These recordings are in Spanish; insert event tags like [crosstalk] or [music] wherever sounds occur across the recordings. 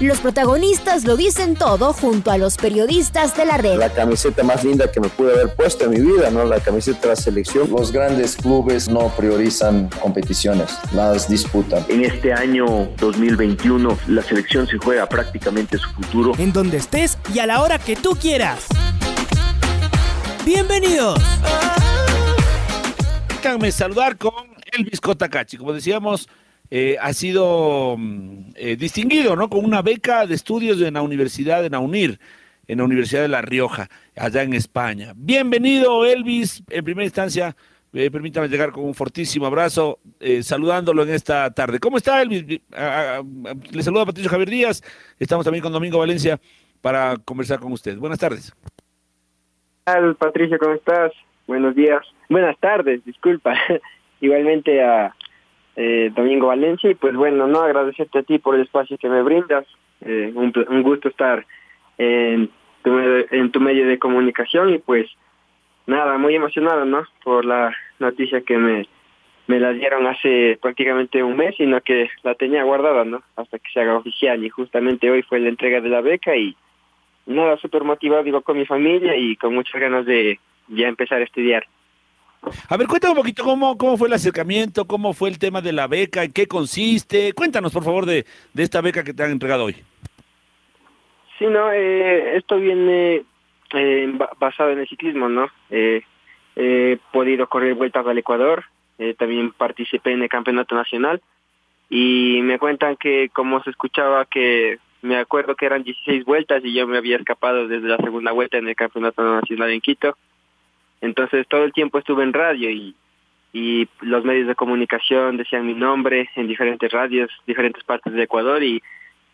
Los protagonistas lo dicen todo junto a los periodistas de la red. La camiseta más linda que me pude haber puesto en mi vida, ¿no? La camiseta de la selección. Los grandes clubes no priorizan competiciones, las disputan. En este año 2021 la selección se juega prácticamente su futuro. En donde estés y a la hora que tú quieras. Bienvenidos. Déjame saludar con Elvis Cotacachi. Como decíamos, eh, ha sido mm, eh, distinguido ¿no? con una beca de estudios en la Universidad de Naunir, en la Universidad de La Rioja, allá en España. Bienvenido, Elvis. En primera instancia, eh, permítame llegar con un fortísimo abrazo, saludándolo en esta tarde. ¿Cómo está, Elvis? le saluda Patricio Javier Díaz. Estamos también con Domingo Valencia para conversar con usted. Buenas tardes. Hola, Patricio, ¿cómo estás? Buenos días. Buenas tardes, disculpa. [laughs] Igualmente a eh, Domingo Valencia y pues bueno, no agradecerte a ti por el espacio que me brindas. Eh, un, gusto estar en tu, en tu medio de comunicación y pues nada, muy emocionado, ¿no? Por la noticia que me, me la dieron hace prácticamente un mes, sino que la tenía guardada, ¿no? Hasta que se haga oficial y justamente hoy fue la entrega de la beca y nada, súper motivado, digo, con mi familia y con muchas ganas de ya empezar a estudiar. A ver, cuéntame un poquito cómo, cómo fue el acercamiento, cómo fue el tema de la beca, en qué consiste. Cuéntanos, por favor, de, de esta beca que te han entregado hoy. Sí, no, eh, esto viene eh, basado en el ciclismo, ¿no? Eh, he podido correr vueltas al Ecuador, también participé en el campeonato nacional y me cuentan que como se escuchaba que me acuerdo que eran 16 vueltas y yo me había escapado desde la segunda vuelta en el campeonato nacional en Quito entonces todo el tiempo estuve en radio y, los medios de comunicación decían mi nombre en diferentes radios, diferentes partes de Ecuador y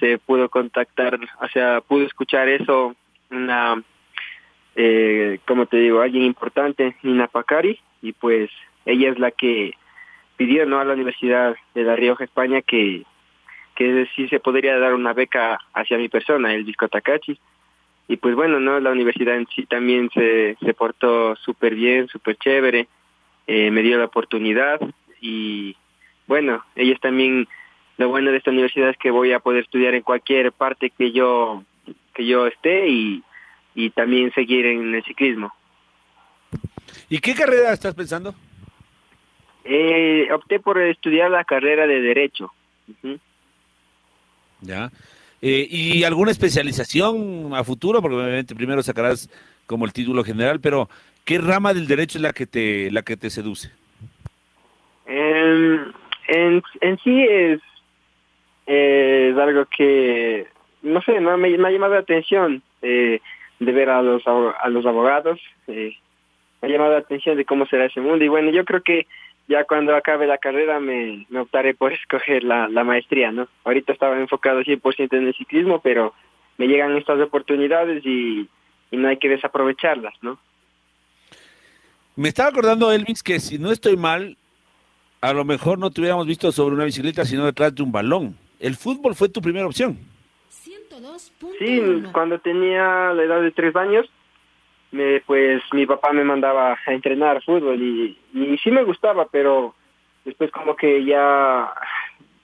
se pudo contactar, o sea, pudo escuchar eso una, eh, como te digo, alguien importante, Nina Pacari, y pues ella es la que pidió no a la Universidad de La Rioja, España, que, que sí se podría dar una beca hacia mi persona, el Disco Takachi y pues bueno, ¿no? La universidad en sí también se, se portó súper bien, súper chévere, eh, me dio la oportunidad y bueno, ellos también, lo bueno de esta universidad es que voy a poder estudiar en cualquier parte que yo, que yo esté y, y también seguir en el ciclismo. ¿Y qué carrera estás pensando? Eh, opté por estudiar la carrera de Derecho. Ya. Eh, ¿Y alguna especialización a futuro? Porque obviamente primero sacarás como el título general, pero ¿qué rama del derecho es la que te, la que te seduce? en, en sí es, es algo que, no sé, me, me ha llamado la atención eh, de ver a los, a los abogados, eh, me ha llamado la atención de cómo será ese mundo y bueno, yo creo que ya cuando acabe la carrera me, me optaré por escoger la, la maestría, ¿no? Ahorita estaba enfocado 100% en el ciclismo, pero me llegan estas oportunidades y, y no hay que desaprovecharlas, ¿no? Me estaba acordando, Elvis, que si no estoy mal, a lo mejor no te hubiéramos visto sobre una bicicleta, sino detrás de un balón. ¿El fútbol fue tu primera opción? Sí, cuando tenía la edad de tres años, me, pues mi papá me mandaba a entrenar fútbol y, y sí me gustaba, pero después como que ya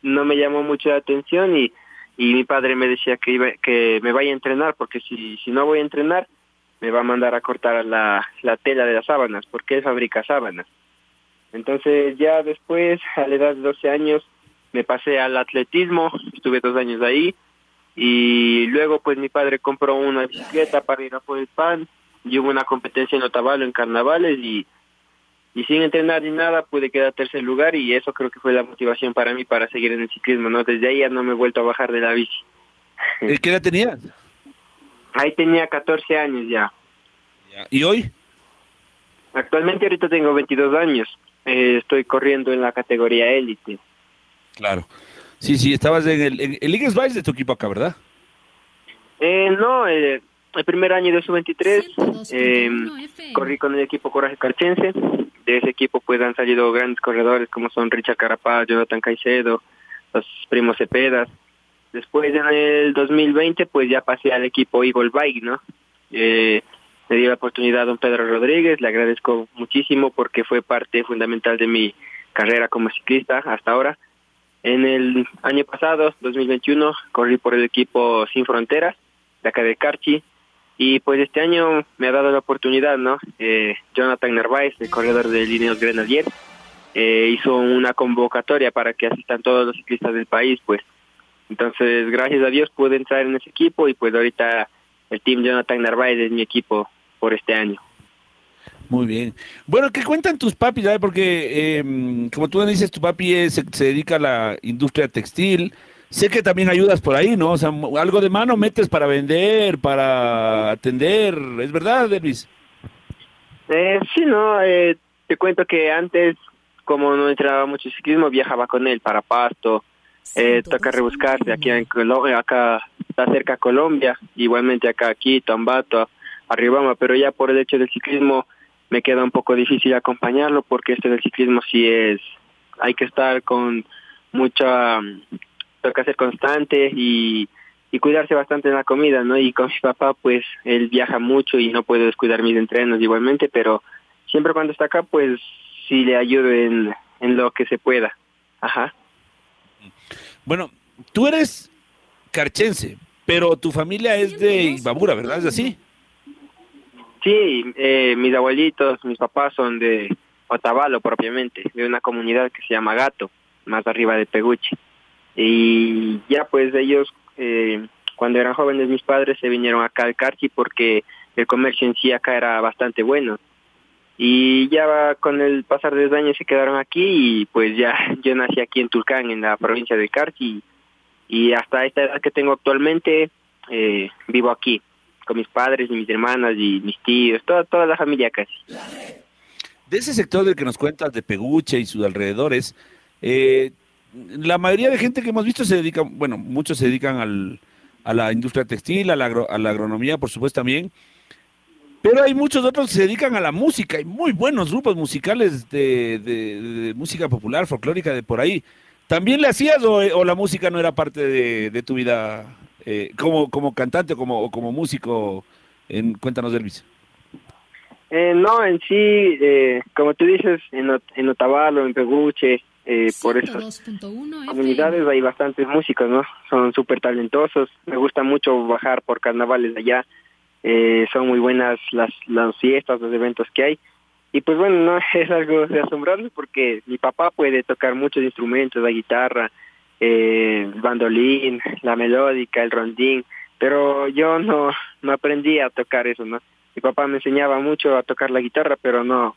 no me llamó mucho la atención y, y mi padre me decía que iba, que me vaya a entrenar porque si, si no voy a entrenar me va a mandar a cortar la, la tela de las sábanas porque él fabrica sábanas. Entonces ya después, a la edad de 12 años, me pasé al atletismo, estuve dos años ahí y luego pues mi padre compró una bicicleta para ir a por el pan y hubo una competencia en Otavalo en carnavales y, y sin entrenar ni nada pude quedar tercer lugar y eso creo que fue la motivación para mí para seguir en el ciclismo, ¿no? Desde ahí ya no me he vuelto a bajar de la bici. ¿Qué edad tenías? Ahí tenía 14 años ya. ¿Y hoy? Actualmente ahorita tengo 22 años. Eh, estoy corriendo en la categoría élite. Claro. Sí, sí, estabas en el, en el de tu equipo acá, ¿verdad? Eh, no, eh, el primer año de su 23 eh, corrí con el equipo Coraje Carchense. De ese equipo pues han salido grandes corredores como son Richard Carapaz, Jonathan Caicedo, los primos Cepedas. Después en el 2020 pues ya pasé al equipo Eagle Bike, ¿no? Eh, me dio la oportunidad a don Pedro Rodríguez, le agradezco muchísimo porque fue parte fundamental de mi carrera como ciclista hasta ahora. En el año pasado, 2021, corrí por el equipo Sin Fronteras, de acá de Carchi, y pues este año me ha dado la oportunidad, ¿no? Eh, Jonathan Narváez, el corredor de Líneas Grenadier, eh, hizo una convocatoria para que asistan todos los ciclistas del país, pues. Entonces, gracias a Dios pude entrar en ese equipo y pues ahorita el team Jonathan Narváez es mi equipo por este año. Muy bien. Bueno, ¿qué cuentan tus papis? Porque, eh, como tú dices, tu papi se, dedica a la industria textil. Sé que también ayudas por ahí, ¿no? O sea, algo de mano metes para vender, para atender. ¿Es verdad, Elvis? Eh, sí, no. Eh, te cuento que antes, como no entraba mucho ciclismo, viajaba con él para Pasto. Eh, toca rebuscarse aquí en Colombia, acá está cerca Colombia, igualmente acá aquí, Tambato, Arribama, pero ya por el hecho del ciclismo me queda un poco difícil acompañarlo porque este del ciclismo sí es, hay que estar con mucha, toca ser constante y, y cuidarse bastante en la comida, ¿no? Y con mi papá pues él viaja mucho y no puedo descuidar mis entrenos igualmente, pero siempre cuando está acá pues sí le ayudo en, en lo que se pueda. Ajá. Bueno, tú eres carchense, pero tu familia es de Ibabura, ¿verdad? ¿Es así? Sí, eh, mis abuelitos, mis papás son de Otavalo propiamente, de una comunidad que se llama Gato, más arriba de Peguchi. Y ya pues ellos, eh, cuando eran jóvenes mis padres se vinieron acá al Carchi porque el comercio en sí acá era bastante bueno. Y ya con el pasar de los años se quedaron aquí y pues ya [laughs] yo nací aquí en Tulcán, en la provincia de Carchi. Y hasta esta edad que tengo actualmente eh, vivo aquí con mis padres y mis hermanas y mis tíos, toda, toda la familia casi. De ese sector del que nos cuentas, de Peguche y sus alrededores, eh, la mayoría de gente que hemos visto se dedica, bueno, muchos se dedican al, a la industria textil, a la, a la agronomía, por supuesto también, pero hay muchos otros que se dedican a la música, hay muy buenos grupos musicales de, de, música popular, folclórica, de por ahí. ¿También le hacías o, la música no era parte de, de tu vida eh, como, como cantante o como, como músico? En, cuéntanos, Elvis. Eh, no, en sí, eh, como tú dices, en, en Otavalo, en Peguche, eh, por esas comunidades hay bastantes músicos, ¿no? Son súper talentosos. Me gusta mucho bajar por carnavales allá. Eh, son muy buenas las, las fiestas, los eventos que hay. Y pues bueno, no [laughs] es algo de asombrarme porque mi papá puede tocar muchos instrumentos, la guitarra, eh, el bandolín, la melódica, el rondín, pero yo no, no aprendí a tocar eso, ¿no? Mi papá me enseñaba mucho a tocar la guitarra, pero no,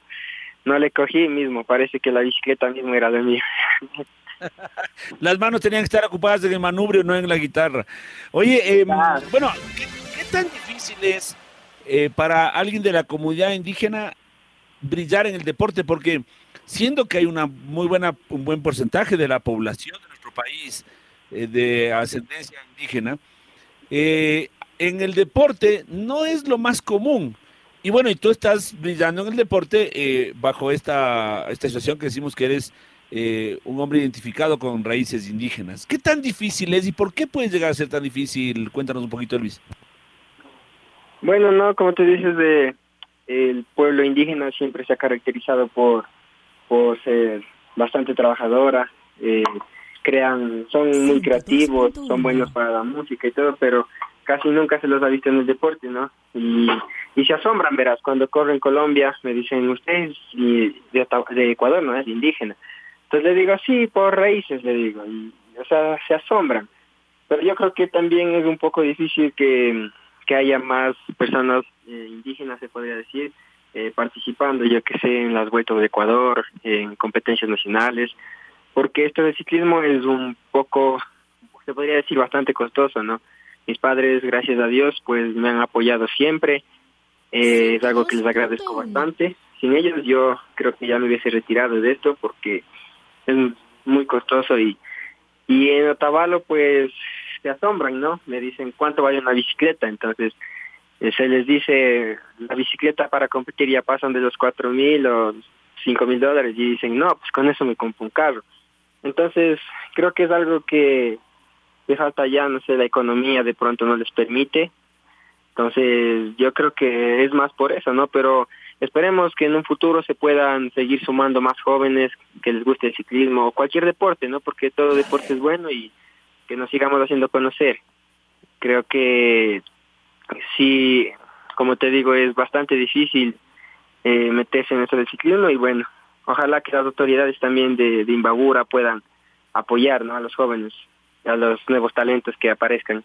no le cogí mismo, parece que la bicicleta mismo era de mí. [laughs] Las manos tenían que estar ocupadas en el manubrio, no en la guitarra. Oye, eh, bueno, ¿qué, tan difícil es eh, para alguien de la comunidad indígena brillar en el deporte? Porque siendo que hay una muy buena, un buen porcentaje de la población país eh, de ascendencia indígena, eh, en el deporte no es lo más común. Y bueno, y tú estás brillando en el deporte eh, bajo esta, esta situación que decimos que eres un hombre identificado con raíces indígenas. ¿Qué tan difícil es y por qué puede llegar a ser tan difícil? Cuéntanos un poquito, Elvis. Bueno, no, como tú dices, de, el pueblo indígena siempre se ha caracterizado por, por ser bastante trabajadora, eh, crean, son muy creativos, son buenos para la música y todo, pero casi nunca se los ha visto en el deporte, ¿no? Y, y se asombran, verás, cuando corro en Colombia, me dicen, usted es de, Ecuador, ¿no? Es indígena. Entonces le digo, sí, por raíces, le digo, y, o sea, se asombran. Pero yo creo que también es un poco difícil que, que haya más personas eh, indígenas, se podría decir, eh, participando, yo que sé, en las vueltas de Ecuador, en competencias nacionales, porque esto del ciclismo es un poco, se podría decir, bastante costoso, ¿no? Mis padres, gracias a Dios, pues me han apoyado siempre, eh, es algo que les agradezco bastante. Sin ellos yo creo que ya me hubiese retirado de esto porque es muy costoso y, y en Otavalo pues se asombran, ¿no? Me dicen cuánto vale una bicicleta, entonces eh, se les dice la bicicleta para competir ya pasan de los cuatro mil o cinco mil dólares. Y dicen no pues con eso me compro un carro. Entonces creo que es algo que de falta ya no sé la economía de pronto no les permite. Entonces yo creo que es más por eso no pero esperemos que en un futuro se puedan seguir sumando más jóvenes que les guste el ciclismo o cualquier deporte no porque todo deporte es bueno y que nos sigamos haciendo conocer. Creo que sí, como te digo, es bastante difícil eh, meterse en eso del ciclismo y bueno, ojalá que las autoridades también de, de Imbabura puedan apoyar ¿no? a los jóvenes, a los nuevos talentos que aparezcan.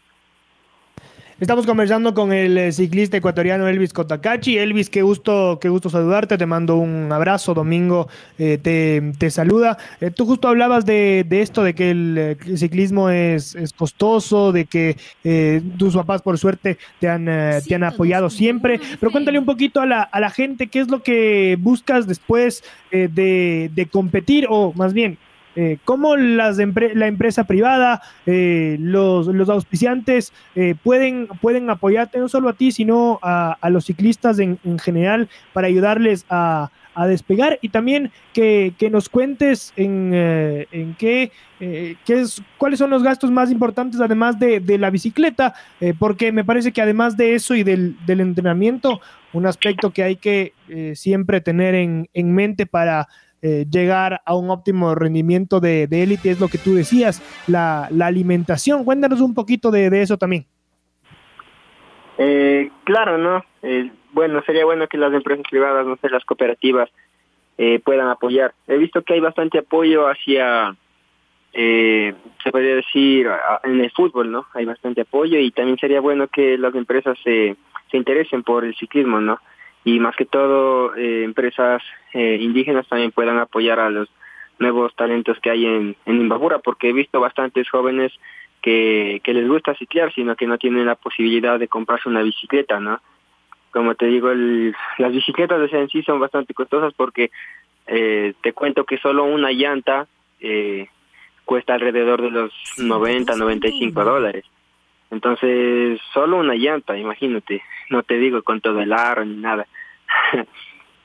Estamos conversando con el eh, ciclista ecuatoriano Elvis Cotacachi. Elvis, qué gusto, qué gusto saludarte. Te mando un abrazo. Domingo eh, te, te, saluda. Eh, tú justo hablabas de, de esto, de que el, el ciclismo es, es, costoso, de que eh, tus papás, por suerte, te han, eh, te han apoyado siempre. Pero cuéntale un poquito a la, a la gente qué es lo que buscas después de, de competir, o más bien, eh, cómo las la empresa privada, eh, los, los, auspiciantes eh, pueden, pueden apoyarte no solo a ti, sino a, a los ciclistas en, en, general para ayudarles a, a despegar. Y también que, que nos cuentes en, en qué, qué, es, cuáles son los gastos más importantes además de, de la bicicleta, porque me parece que además de eso y del, del entrenamiento, un aspecto que hay que siempre tener en, en mente para eh, llegar a un óptimo rendimiento de élite, es lo que tú decías, la, la alimentación. Cuéntanos un poquito de, de eso también. Eh, claro, ¿no? Eh, bueno, sería bueno que las empresas privadas, no sé, las cooperativas, eh, puedan apoyar. He visto que hay bastante apoyo hacia, se podría decir, en el fútbol, ¿no? Hay bastante apoyo y también sería bueno que las empresas se, se interesen por el ciclismo, ¿no? Y más que todo eh, empresas eh, indígenas también puedan apoyar a los nuevos talentos que hay en, en Imbabura, porque he visto bastantes jóvenes que, que les gusta ciclar, sino que no tienen la posibilidad de comprarse una bicicleta, ¿no? Como te digo, el, las bicicletas de en sí son bastante costosas porque eh, te cuento que solo una llanta eh, cuesta alrededor de los 90, 95 dólares. Entonces, solo una llanta, imagínate, no te digo con todo el aro ni nada. [laughs]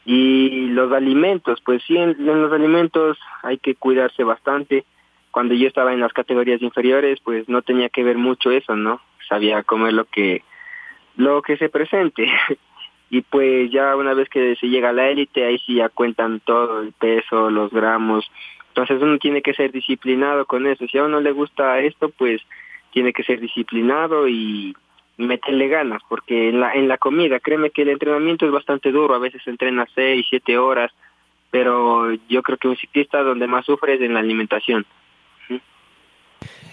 y los alimentos, pues sí, en, los alimentos hay que cuidarse bastante. Cuando yo estaba en las categorías inferiores, pues no tenía que ver mucho eso, ¿no? Sabía comer lo que lo que se presente. [laughs] y pues ya una vez que se llega a la élite, ahí sí ya cuentan todo, el peso, los gramos. Entonces uno tiene que ser disciplinado con eso. Si a uno le gusta esto, pues tiene que ser disciplinado y meterle ganas, porque en la, en la comida, créeme que el entrenamiento es bastante duro, a veces entrena seis, siete horas, pero yo creo que un ciclista donde más sufre es en la alimentación.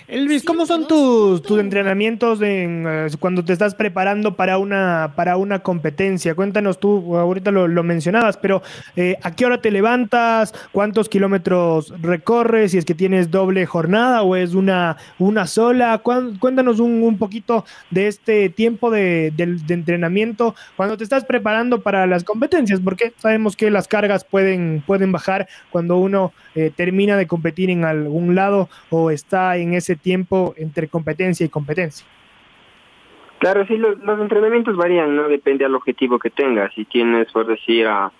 Elvis, ¿cómo son tus, tus entrenamientos en, uh, cuando te estás preparando para una, para una competencia? Cuéntanos tú, ahorita lo, lo mencionabas, pero eh, ¿a qué hora te levantas? ¿Cuántos kilómetros recorres? Si es que tienes doble jornada o es una, una sola. Cuéntanos un, un poquito de este tiempo de, de, de, entrenamiento cuando te estás preparando para las competencias, porque sabemos que las cargas pueden, pueden bajar cuando uno eh, termina de competir en algún lado o está en ese tiempo entre competencia y competencia. Claro, sí, los, entrenamientos varían, ¿no? Depende del objetivo que tengas. Si tienes, por decir, a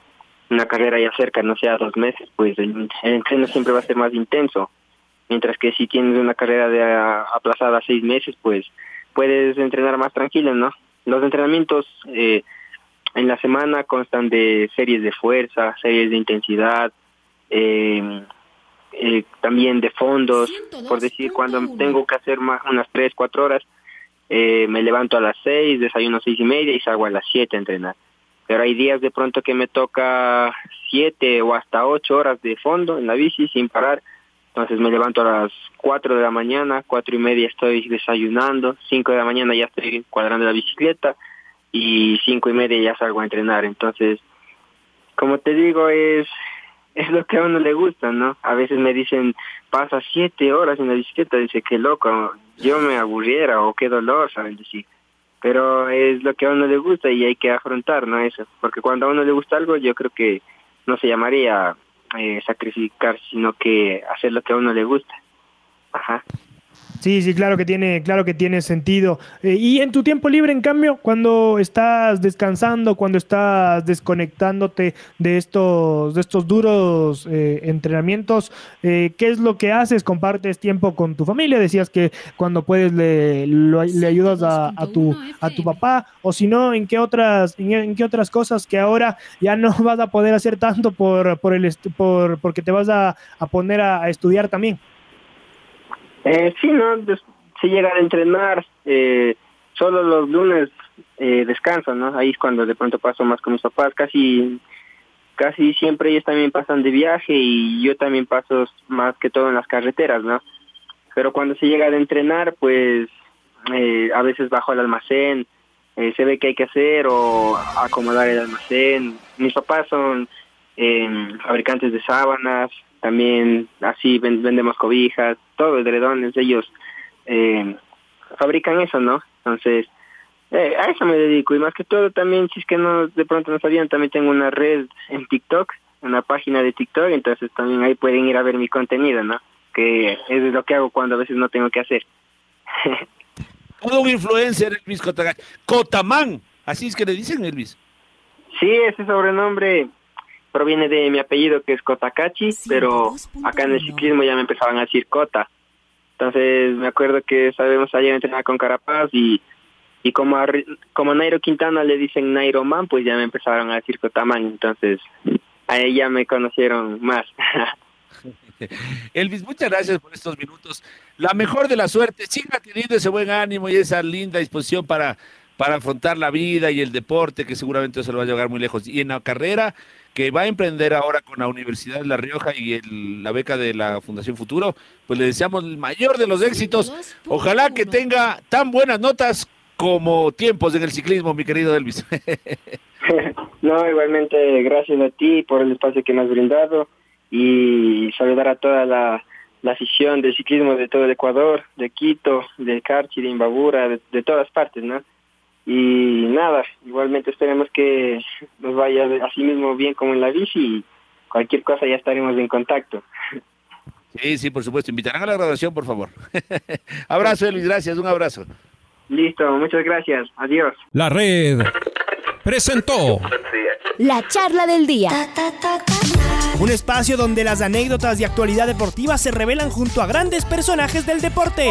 una carrera ya cerca, no sea dos meses, pues el, entreno siempre va a ser más intenso. Mientras que si tienes una carrera de a, aplazada seis meses, pues puedes entrenar más tranquilo, ¿no? Los entrenamientos eh, en la semana constan de series de fuerza, series de intensidad, eh, eh, también de fondos, por decir, cuando tengo que hacer más, unas 3, 4 horas, eh, me levanto a las 6, desayuno a 6 y media y salgo a las 7 a entrenar. Pero hay días de pronto que me toca 7 o hasta 8 horas de fondo en la bici sin parar. Entonces me levanto a las 4 de la mañana, 4 y media estoy desayunando, 5 de la mañana ya estoy cuadrando la bicicleta y 5 y media ya salgo a entrenar. Entonces, como te digo, es es lo que a uno le gusta, ¿no? A veces me dicen, pasa siete horas en la bicicleta, dice, qué loco, yo me aburriera o qué dolor, ¿saben decir? Pero es lo que a uno le gusta y hay que afrontar, ¿no? Eso, porque cuando a uno le gusta algo, yo creo que no se llamaría eh, sacrificar, sino que hacer lo que a uno le gusta. Ajá. Sí, sí, claro que tiene, claro que tiene sentido. Eh, y en tu tiempo libre, en cambio, cuando estás descansando, cuando estás desconectándote de estos, de estos duros eh, entrenamientos, eh, ¿qué es lo que haces? ¿Compartes tiempo con tu familia? Decías que cuando puedes le, le ayudas a, tu, a tu papá, o si no, ¿en qué otras, en, qué otras cosas que ahora ya no [laughs] vas a poder hacer tanto por, por el por porque te vas a, a poner a estudiar también? Eh, sí, ¿no? si llega a entrenar, eh, solo los lunes eh, descansan, ¿no? Ahí es cuando de pronto paso más con mis papás, casi casi siempre ellos también pasan de viaje y yo también paso más que todo en las carreteras, ¿no? Pero cuando se llega a entrenar, pues eh, a veces bajo al almacén, eh, se ve qué hay que hacer o acomodar el almacén. Mis papás son eh, fabricantes de sábanas, también así vendemos cobijas, todo, edredones, ellos eh, fabrican eso, ¿no? Entonces, eh, a eso me dedico y más que todo también, si es que no de pronto no sabían, también tengo una red en TikTok, una página de TikTok, entonces también ahí pueden ir a ver mi contenido, ¿no? Que es lo que hago cuando a veces no tengo que hacer. [laughs] Todo un influencer, Elvis Cotamán, así es que le dicen, Elvis. Sí, ese sobrenombre proviene de mi apellido que es Kotakachi, pero acá en el ciclismo ya me empezaban a decir Kota. Entonces me acuerdo que sabemos ayer entrenar con Carapaz y, y como a, como Nairo Quintana le dicen Nairo Man, pues ya me empezaron a decir Cotaman, entonces ahí ya me conocieron más. [laughs] Elvis, muchas gracias por estos minutos. La mejor de la suerte, siga teniendo ese buen ánimo y esa linda disposición para, para afrontar la vida y el deporte, que seguramente se lo va a llevar muy lejos. Y en la carrera, que va a emprender ahora con la Universidad de La Rioja y la beca de la Fundación Futuro, pues le deseamos el mayor de los éxitos. Ojalá que tenga tan buenas notas como tiempos en el ciclismo, mi querido Elvis. [laughs] no, igualmente gracias a ti por el espacio que me has brindado y saludar a toda la, la afición del ciclismo de todo el Ecuador, de Quito, de Carchi, de Imbabura, de, de todas partes, ¿no? Y nada, igualmente esperemos que nos vaya así mismo bien como en la bici y cualquier cosa ya estaremos en contacto. Sí, sí, por supuesto. Invitarán a la graduación, por favor. [laughs] abrazo, Luis, gracias, un abrazo. Listo, muchas gracias. Adiós. La red presentó la charla del día. Un espacio donde las anécdotas de actualidad deportiva se revelan junto a grandes personajes del deporte.